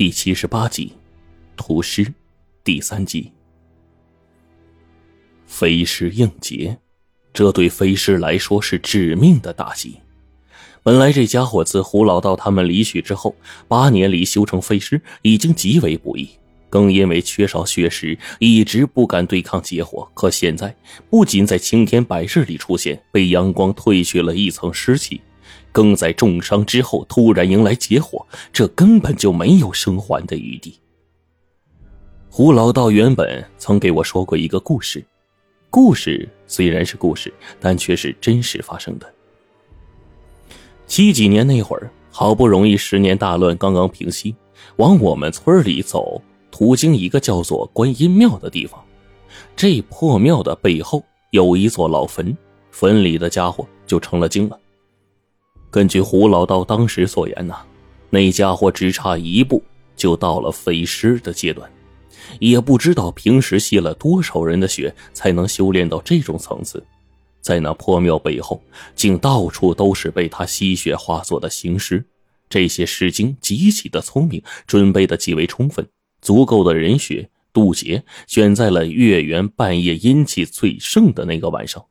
第七十八集，屠师，第三集。飞尸应劫，这对飞尸来说是致命的打击。本来这家伙自胡老道他们离去之后，八年里修成飞尸已经极为不易，更因为缺少血食，一直不敢对抗劫火。可现在不仅在青天白日里出现，被阳光褪去了一层湿气。更在重伤之后突然迎来劫火，这根本就没有生还的余地。胡老道原本曾给我说过一个故事，故事虽然是故事，但却是真实发生的。七几年那会儿，好不容易十年大乱刚刚平息，往我们村里走，途经一个叫做观音庙的地方。这破庙的背后有一座老坟，坟里的家伙就成了精了。根据胡老道当时所言呐，那家伙只差一步就到了飞尸的阶段，也不知道平时吸了多少人的血才能修炼到这种层次。在那破庙背后，竟到处都是被他吸血化作的行尸。这些尸精极其的聪明，准备的极为充分，足够的人血渡劫，选在了月圆半夜阴气最盛的那个晚上。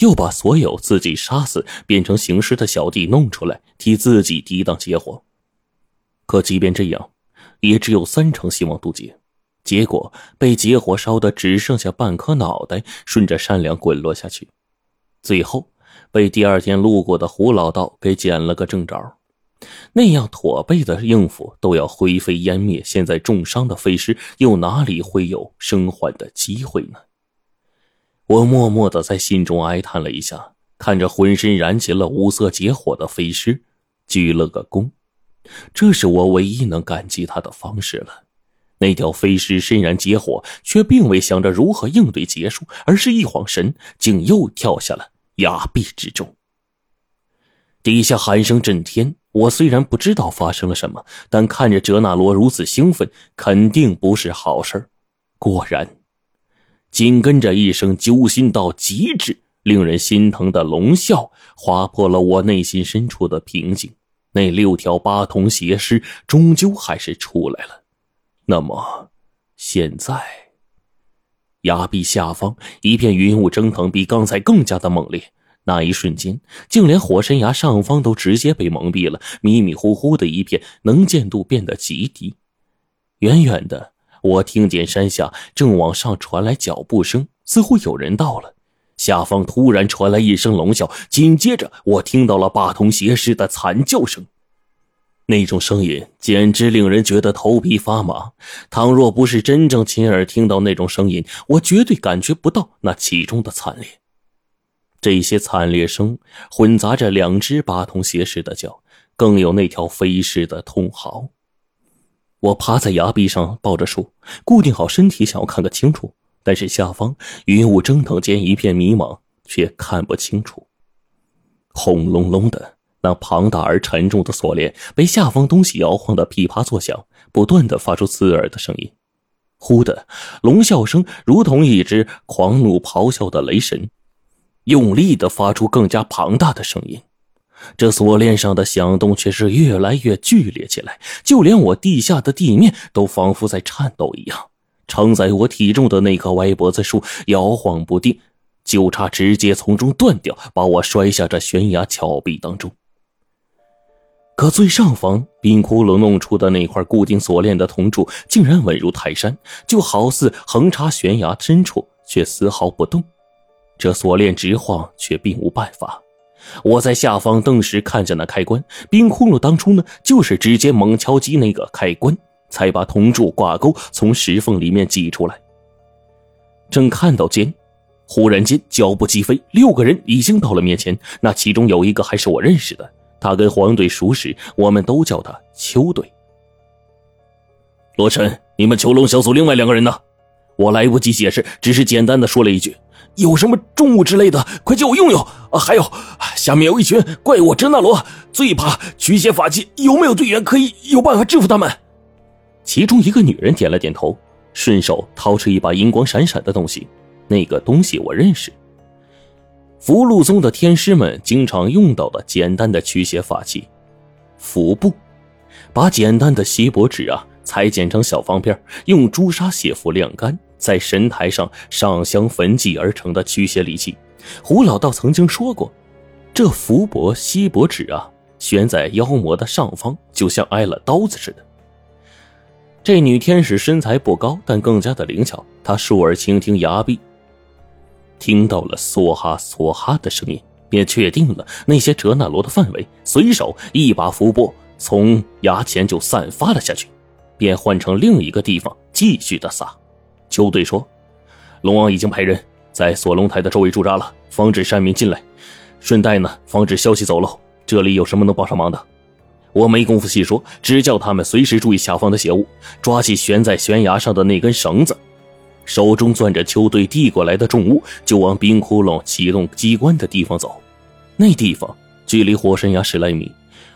又把所有自己杀死变成行尸的小弟弄出来，替自己抵挡劫火。可即便这样，也只有三成希望渡劫。结果被劫火烧的只剩下半颗脑袋，顺着山梁滚落下去。最后被第二天路过的胡老道给捡了个正着。那样驼背的应付都要灰飞烟灭，现在重伤的飞尸又哪里会有生还的机会呢？我默默的在心中哀叹了一下，看着浑身燃起了五色劫火的飞尸，鞠了个躬。这是我唯一能感激他的方式了。那条飞尸身燃劫火，却并未想着如何应对结束，而是一晃神，竟又跳下了崖壁之中。底下喊声震天，我虽然不知道发生了什么，但看着哲那罗如此兴奋，肯定不是好事果然。紧跟着一声揪心到极致、令人心疼的龙啸，划破了我内心深处的平静。那六条八通邪尸终究还是出来了。那么，现在，崖壁下方一片云雾蒸腾，比刚才更加的猛烈。那一瞬间，竟连火山崖上方都直接被蒙蔽了，迷迷糊糊的一片，能见度变得极低。远远的。我听见山下正往上传来脚步声，似乎有人到了。下方突然传来一声龙啸，紧接着我听到了八通邪师的惨叫声。那种声音简直令人觉得头皮发麻。倘若不是真正亲耳听到那种声音，我绝对感觉不到那其中的惨烈。这些惨烈声混杂着两只八通邪师的叫，更有那条飞尸的痛嚎。我趴在崖壁上，抱着树，固定好身体，想要看个清楚。但是下方云雾蒸腾间一片迷茫，却看不清楚。轰隆隆的，那庞大而沉重的锁链被下方东西摇晃的噼啪作响，不断的发出刺耳的声音。忽的，龙啸声如同一只狂怒咆哮的雷神，用力的发出更加庞大的声音。这锁链上的响动却是越来越剧烈起来，就连我地下的地面都仿佛在颤抖一样。承载我体重的那棵歪脖子树摇晃不定，就差直接从中断掉，把我摔下这悬崖峭壁当中。可最上方冰窟窿弄出的那块固定锁链的铜柱，竟然稳如泰山，就好似横插悬崖深处，却丝毫不动。这锁链直晃，却并无办法。我在下方顿时看着那开关，冰窟窿当初呢，就是直接猛敲击那个开关，才把铜柱挂钩从石缝里面挤出来。正看到间，忽然间脚步疾飞，六个人已经到了面前。那其中有一个还是我认识的，他跟黄队熟识，我们都叫他邱队。罗晨，你们囚龙小组另外两个人呢？我来不及解释，只是简单的说了一句。有什么重物之类的，快借我用用啊！还有，下面有一群怪物真那罗，最怕驱邪法器，有没有队员可以有办法制服他们？其中一个女人点了点头，顺手掏出一把银光闪闪的东西，那个东西我认识，福禄宗的天师们经常用到的简单的驱邪法器——符布。把简单的锡箔纸啊裁剪成小方片，用朱砂写符晾干，在神台上上香焚祭而成的驱邪利器。胡老道曾经说过，这符箔锡箔纸啊，悬在妖魔的上方，就像挨了刀子似的。这女天使身材不高，但更加的灵巧。她竖耳倾听崖壁，听到了梭哈梭哈的声音，便确定了那些哲那罗的范围，随手一把符箔从崖前就散发了下去，便换成另一个地方继续的撒。邱队说：“龙王已经派人在锁龙台的周围驻扎了，防止山民进来，顺带呢防止消息走漏。这里有什么能帮上忙的？”我没工夫细说，只叫他们随时注意下方的邪物，抓起悬在悬崖上的那根绳子，手中攥着邱队递过来的重物，就往冰窟窿启动机关的地方走。那地方距离火山崖十来米。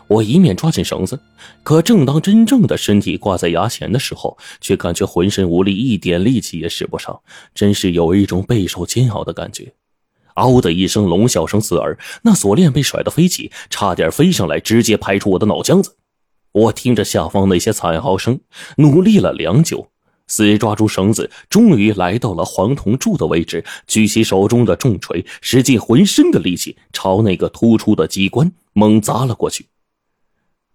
我一面抓紧绳子，可正当真正的身体挂在崖前的时候，却感觉浑身无力，一点力气也使不上，真是有一种备受煎熬的感觉。嗷的一声龙啸声刺耳，那锁链被甩得飞起，差点飞上来，直接拍出我的脑浆子。我听着下方那些惨嚎声，努力了良久，死抓住绳子，终于来到了黄铜柱的位置，举起手中的重锤，使尽浑身的力气，朝那个突出的机关猛砸了过去。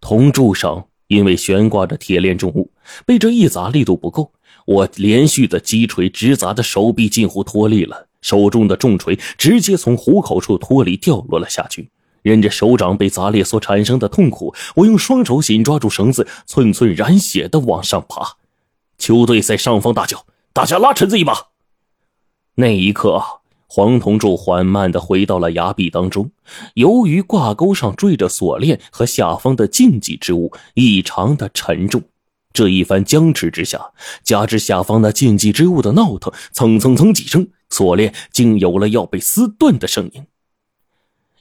铜柱上因为悬挂着铁链重物，被这一砸力度不够，我连续的击锤直砸的手臂近乎脱力了。手中的重锤直接从虎口处脱离，掉落了下去。忍着手掌被砸裂所产生的痛苦，我用双手紧抓住绳子，寸寸染血的往上爬。球队在上方大叫：“大家拉陈子一把！”那一刻，黄铜柱缓慢的回到了崖壁当中。由于挂钩上坠着锁链和下方的禁忌之物，异常的沉重。这一番僵持之下，加之下方那禁忌之物的闹腾，蹭蹭蹭几声。锁链竟有了要被撕断的声音，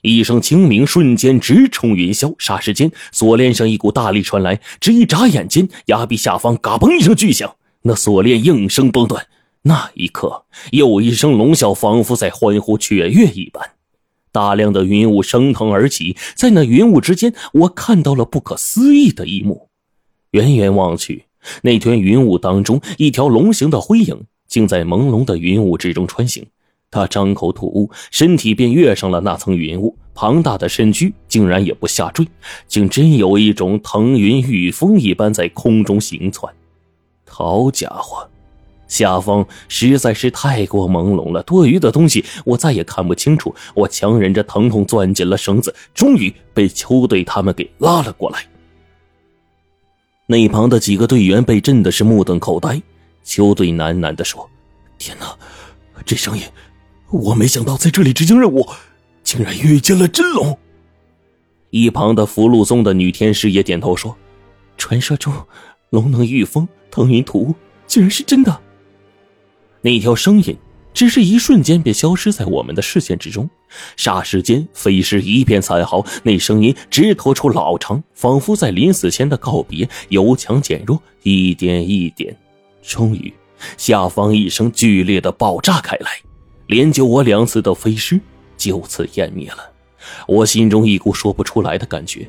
一声清鸣瞬间直冲云霄。霎时间，锁链上一股大力传来，只一眨眼间，崖壁下方嘎嘣一声巨响，那锁链应声崩断。那一刻，又一声龙啸，仿佛在欢呼雀跃一般。大量的云雾升腾而起，在那云雾之间，我看到了不可思议的一幕。远远望去，那团云雾当中，一条龙形的灰影。竟在朦胧的云雾之中穿行，他张口吐雾，身体便跃上了那层云雾，庞大的身躯竟然也不下坠，竟真有一种腾云御风一般在空中行窜。好家伙，下方实在是太过朦胧了，多余的东西我再也看不清楚。我强忍着疼痛攥紧了绳子，终于被邱队他们给拉了过来。那旁的几个队员被震的是目瞪口呆。邱队喃喃地说：“天哪，这声音！我没想到在这里执行任务，竟然遇见了真龙。”一旁的福禄宗的女天师也点头说：“传说中龙能御风腾云吐雾，竟然是真的。”那条声音只是一瞬间便消失在我们的视线之中，霎时间飞尸一片惨嚎，那声音直拖出老长，仿佛在临死前的告别，由强减弱，一点一点。终于，下方一声剧烈的爆炸开来，连救我两次的飞尸就此湮灭了。我心中一股说不出来的感觉，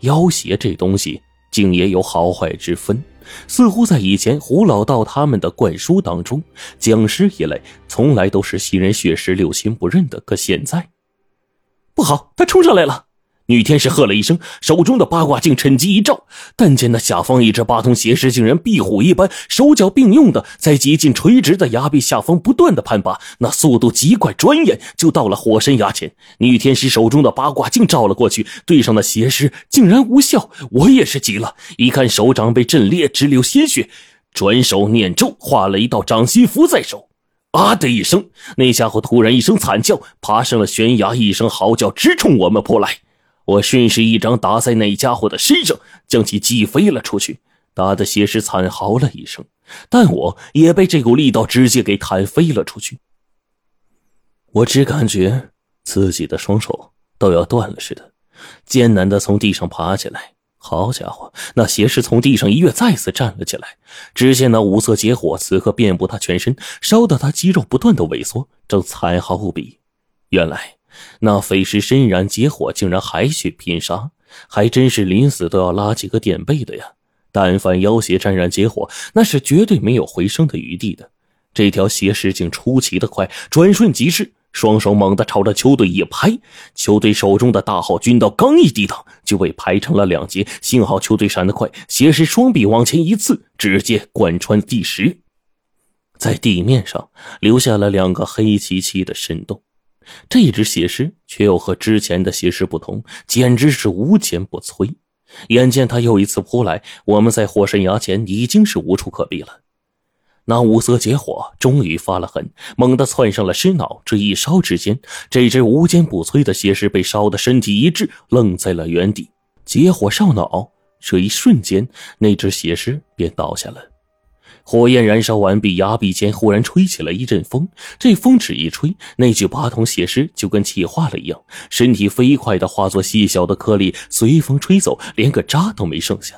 妖邪这东西竟也有好坏之分。似乎在以前胡老道他们的灌输当中，僵尸一类从来都是吸人血食、六亲不认的。可现在，不好，他冲上来了！女天使喝了一声，手中的八卦镜趁机一照，但见那下方一只八通邪石竟然壁虎一般，手脚并用的在极近垂直的崖壁下方不断的攀爬，那速度极快，转眼就到了火山崖前。女天使手中的八卦镜照了过去，对上的邪石竟然无效。我也是急了，一看手掌被震裂，直流鲜血，转手念咒，画了一道掌心符在手。啊的一声，那家伙突然一声惨叫，爬上了悬崖，一声嚎叫，直冲我们扑来。我顺势一掌打在那家伙的身上，将其击飞了出去，打得邪师惨嚎了一声，但我也被这股力道直接给弹飞了出去。我只感觉自己的双手都要断了似的，艰难的从地上爬起来。好家伙，那邪师从地上一跃，再次站了起来。只见那五色结火此刻遍布他全身，烧得他肌肉不断的萎缩，正惨嚎无比。原来。那匪尸身燃结火，竟然还去拼杀，还真是临死都要拉几个垫背的呀！但凡妖邪沾染结火，那是绝对没有回升的余地的。这条邪尸竟出奇的快，转瞬即逝，双手猛地朝着球队一拍，球队手中的大号军刀刚一抵挡，就被拍成了两截。幸好球队闪得快，邪尸双臂往前一刺，直接贯穿地石，在地面上留下了两个黑漆漆的深洞。这只血尸却又和之前的血尸不同，简直是无坚不摧。眼见他又一次扑来，我们在火神崖前已经是无处可避了。那五色结火终于发了狠，猛地窜上了尸脑。这一烧之间，这只无坚不摧的血尸被烧得身体一滞，愣在了原地。结火烧脑，这一瞬间，那只血尸便倒下了。火焰燃烧完毕，崖壁间忽然吹起了一阵风。这风只一吹，那具八筒血尸就跟气化了一样，身体飞快的化作细小的颗粒，随风吹走，连个渣都没剩下。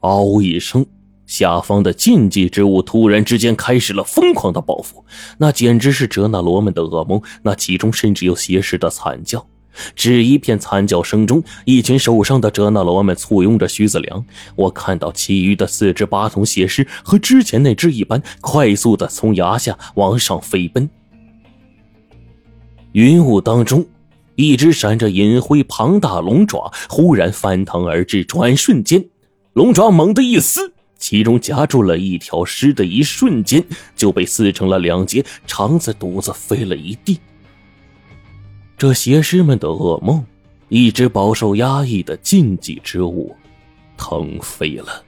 嗷一声，下方的禁忌之物突然之间开始了疯狂的报复，那简直是哲那罗们的噩梦。那其中甚至有邪尸的惨叫。只一片惨叫声中，一群受伤的哲那罗们簇拥着徐子良。我看到其余的四只八筒血尸和之前那只一般，快速的从崖下往上飞奔。云雾当中，一只闪着银灰庞大龙爪忽然翻腾而至，转瞬间，龙爪猛地一撕，其中夹住了一条尸的一瞬间，就被撕成了两截，肠子肚子飞了一地。这邪师们的噩梦，一直饱受压抑的禁忌之物，腾飞了。